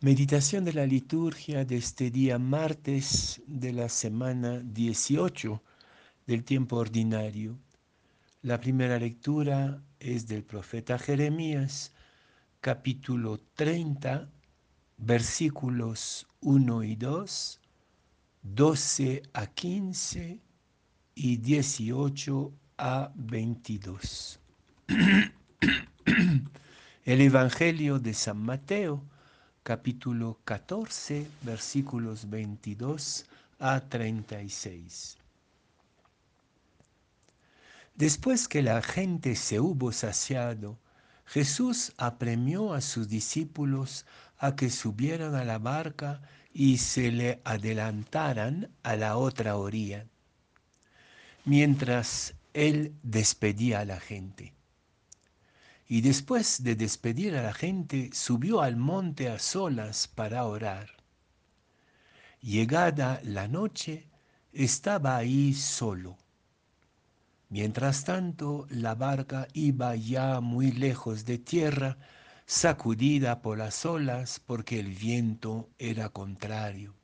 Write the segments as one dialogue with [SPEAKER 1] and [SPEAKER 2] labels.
[SPEAKER 1] Meditación de la liturgia de este día martes de la semana 18 del tiempo ordinario. La primera lectura es del profeta Jeremías, capítulo 30, versículos 1 y 2, 12 a 15 y 18 a 22. El Evangelio de San Mateo, capítulo 14, versículos 22 a 36. Después que la gente se hubo saciado, Jesús apremió a sus discípulos a que subieran a la barca y se le adelantaran a la otra orilla, mientras él despedía a la gente y después de despedir a la gente subió al monte a solas para orar. Llegada la noche, estaba ahí solo. Mientras tanto, la barca iba ya muy lejos de tierra, sacudida por las olas porque el viento era contrario.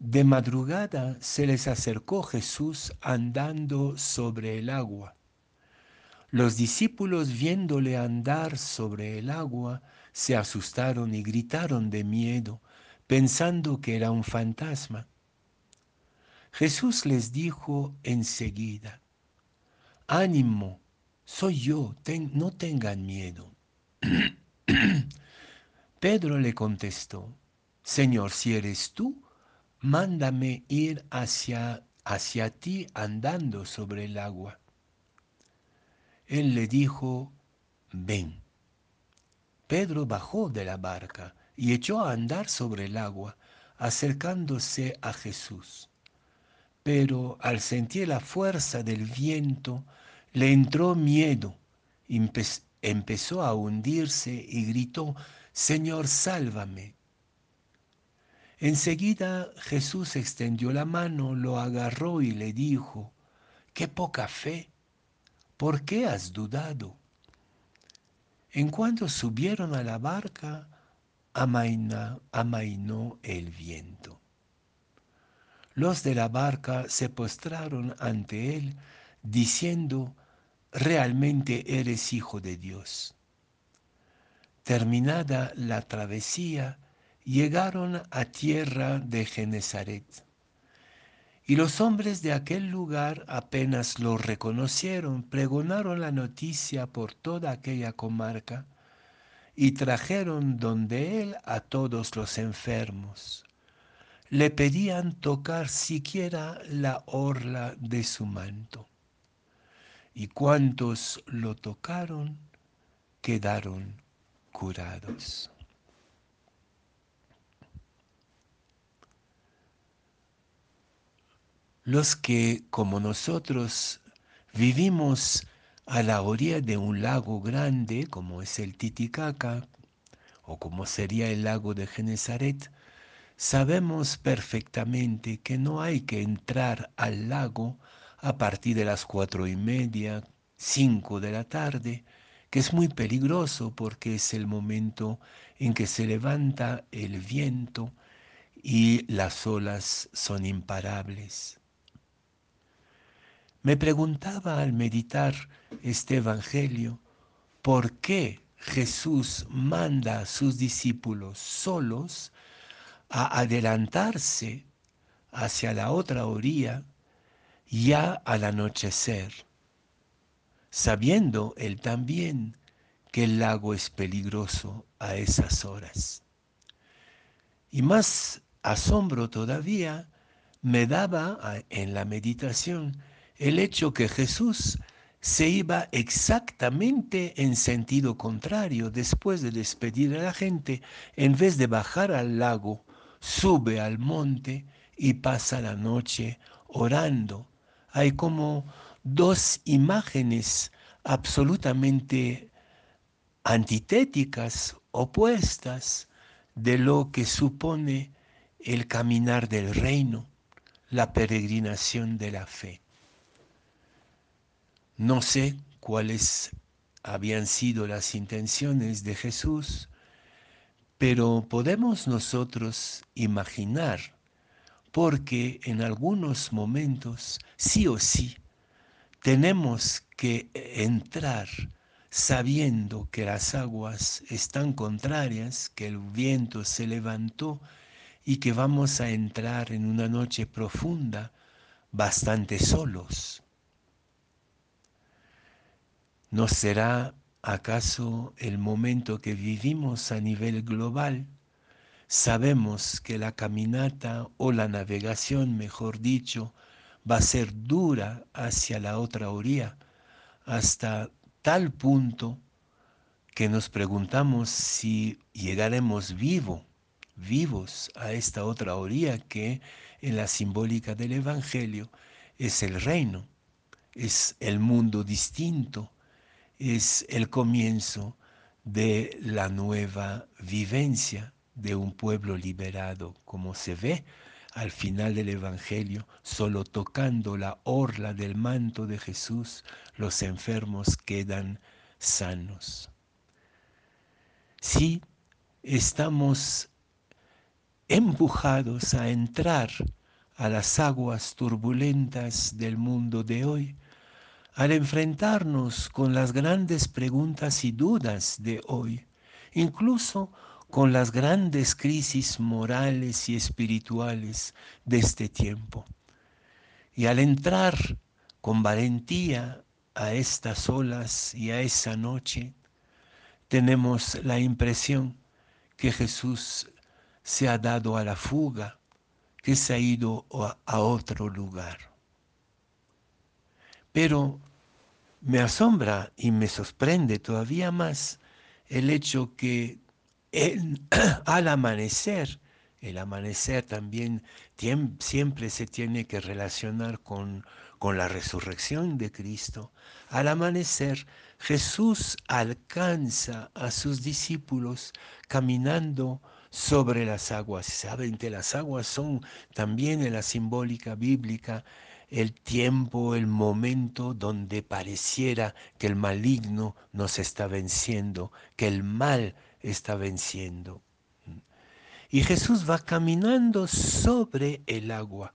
[SPEAKER 1] De madrugada se les acercó Jesús andando sobre el agua los discípulos viéndole andar sobre el agua se asustaron y gritaron de miedo, pensando que era un fantasma. Jesús les dijo enseguida, ánimo, soy yo, no tengan miedo. Pedro le contestó, Señor, si eres tú, mándame ir hacia, hacia ti andando sobre el agua. Él le dijo, ven. Pedro bajó de la barca y echó a andar sobre el agua, acercándose a Jesús. Pero al sentir la fuerza del viento, le entró miedo, empezó a hundirse y gritó, Señor, sálvame. Enseguida Jesús extendió la mano, lo agarró y le dijo, qué poca fe ¿por qué has dudado? En cuanto subieron a la barca, amainó el viento. Los de la barca se postraron ante él, diciendo, realmente eres hijo de Dios. Terminada la travesía, llegaron a tierra de Genezaret. Y los hombres de aquel lugar apenas lo reconocieron, pregonaron la noticia por toda aquella comarca y trajeron donde él a todos los enfermos. Le pedían tocar siquiera la orla de su manto. Y cuantos lo tocaron quedaron curados. Los que, como nosotros, vivimos a la orilla de un lago grande, como es el Titicaca, o como sería el lago de Genezaret, sabemos perfectamente que no hay que entrar al lago a partir de las cuatro y media, cinco de la tarde, que es muy peligroso porque es el momento en que se levanta el viento y las olas son imparables. Me preguntaba al meditar este Evangelio, ¿por qué Jesús manda a sus discípulos solos a adelantarse hacia la otra orilla ya al anochecer, sabiendo él también que el lago es peligroso a esas horas? Y más asombro todavía me daba en la meditación el hecho que Jesús se iba exactamente en sentido contrario después de despedir a la gente, en vez de bajar al lago, sube al monte y pasa la noche orando. Hay como dos imágenes absolutamente antitéticas, opuestas de lo que supone el caminar del reino, la peregrinación de la fe. No sé cuáles habían sido las intenciones de Jesús, Pero podemos nosotros imaginar, porque en algunos momentos, sí o sí, tenemos que entrar sabiendo que las aguas están contrarias, que el viento se levantó y que vamos a entrar en una noche profunda bastante solos. ¿No será acaso el momento que vivimos a nivel global? Sabemos que la caminata o la navegación, mejor dicho, va a ser dura hacia la otra orilla, hasta tal punto que nos preguntamos si llegaremos vivo, vivos a esta otra orilla que en la simbólica del Evangelio es el reino, es el mundo distinto, es el comienzo de la nueva vivencia de un pueblo liberado, como se ve al final del Evangelio, solo tocando la orla del manto de Jesús, los enfermos quedan sanos. Si estamos empujados a entrar a las aguas turbulentas del mundo de hoy, al enfrentarnos con las grandes preguntas y dudas de hoy, incluso con las grandes crisis morales y espirituales de este tiempo. Y al entrar con valentía a estas olas y a esa noche, tenemos la impresión que Jesús se ha dado a la fuga, que se ha ido a, otro lugar. Pero me asombra y me sorprende todavía más el hecho que al amanecer, el amanecer también siempre se tiene que relacionar con, con la resurrección de Cristo. Al amanecer, Jesús alcanza a sus discípulos caminando sobre las aguas. Saben que las aguas son también en la simbólica bíblica el tiempo, el momento donde pareciera que el maligno nos está venciendo, que el mal está venciendo. Y Jesús va caminando sobre el agua.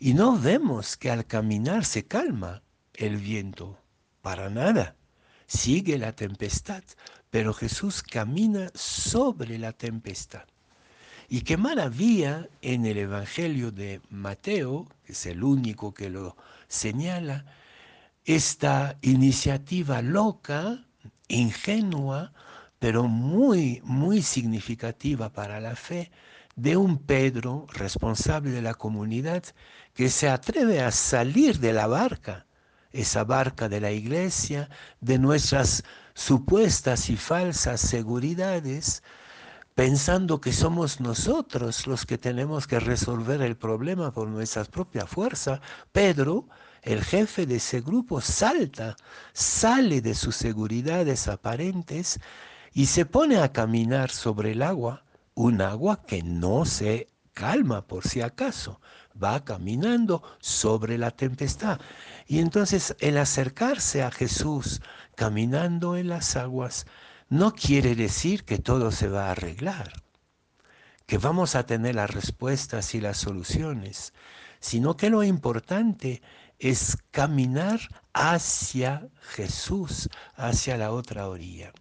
[SPEAKER 1] Y no vemos que al caminar se calma el viento, para nada. Sigue la tempestad, pero Jesús camina sobre la tempestad. Y qué maravilla en el Evangelio de Mateo, que es el único que lo señala, esta iniciativa loca, ingenua, pero muy, muy significativa para la fe de un Pedro responsable de la comunidad que se atreve a salir de la barca, esa barca de la iglesia, de nuestras supuestas y falsas seguridades, pensando que somos nosotros los que tenemos que resolver el problema por nuestra propia fuerza, Pedro, el jefe de ese grupo, salta, sale de sus seguridades aparentes y se pone a caminar sobre el agua, un agua que no se calma por si acaso, va caminando sobre la tempestad. Y entonces el acercarse a Jesús caminando en las aguas no quiere decir que todo se va a arreglar, que vamos a tener las respuestas y las soluciones, sino que lo importante es caminar hacia Jesús, hacia la otra orilla.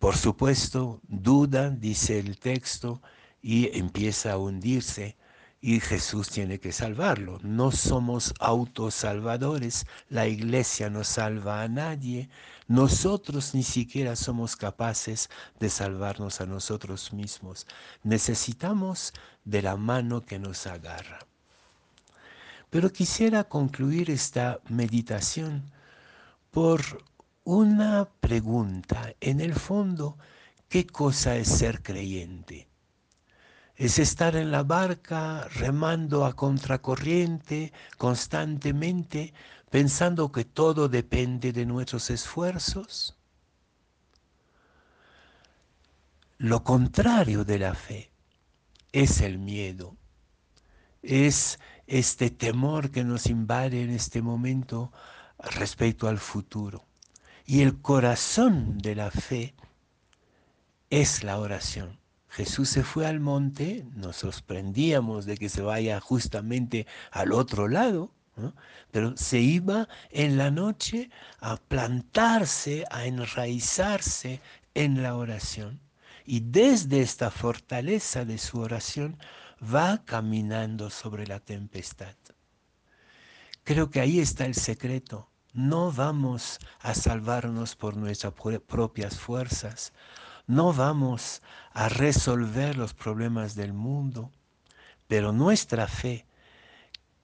[SPEAKER 1] Por supuesto, duda, dice el texto, y empieza a hundirse, y Jesús tiene que salvarlo. No somos autosalvadores, la iglesia no salva a nadie, nosotros ni siquiera somos capaces de salvarnos a nosotros mismos. Necesitamos de la mano que nos agarra. Pero quisiera concluir esta meditación por una pregunta. En el fondo, ¿qué cosa es ser creyente? Es estar en la barca remando a contracorriente constantemente, pensando que todo depende de nuestros esfuerzos. Lo contrario de la fe es el miedo, es este temor que nos invade en este momento respecto al futuro. Y el corazón de la fe es la oración. Jesús se fue al monte, nos sorprendíamos de que se vaya justamente al otro lado, pero se iba en la noche a plantarse, a enraizarse en la oración. Y desde esta fortaleza de su oración va caminando sobre la tempestad. Creo que ahí está el secreto. No vamos a salvarnos por nuestras propias fuerzas. No vamos a resolver los problemas del mundo. Pero nuestra fe,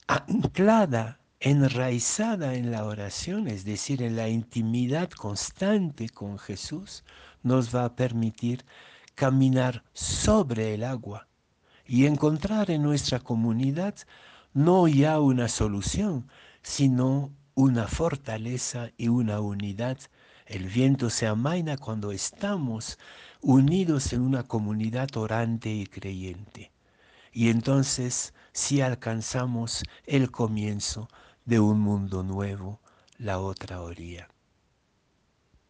[SPEAKER 1] anclada, enraizada en la oración, es decir, en la intimidad constante con Jesús, nos va a permitir caminar sobre el agua y encontrar en nuestra comunidad no ya una solución, sino una fortaleza y una unidad. El viento se amaina cuando estamos unidos en una comunidad orante y creyente. Y entonces si alcanzamos el comienzo de un mundo nuevo, la otra orilla.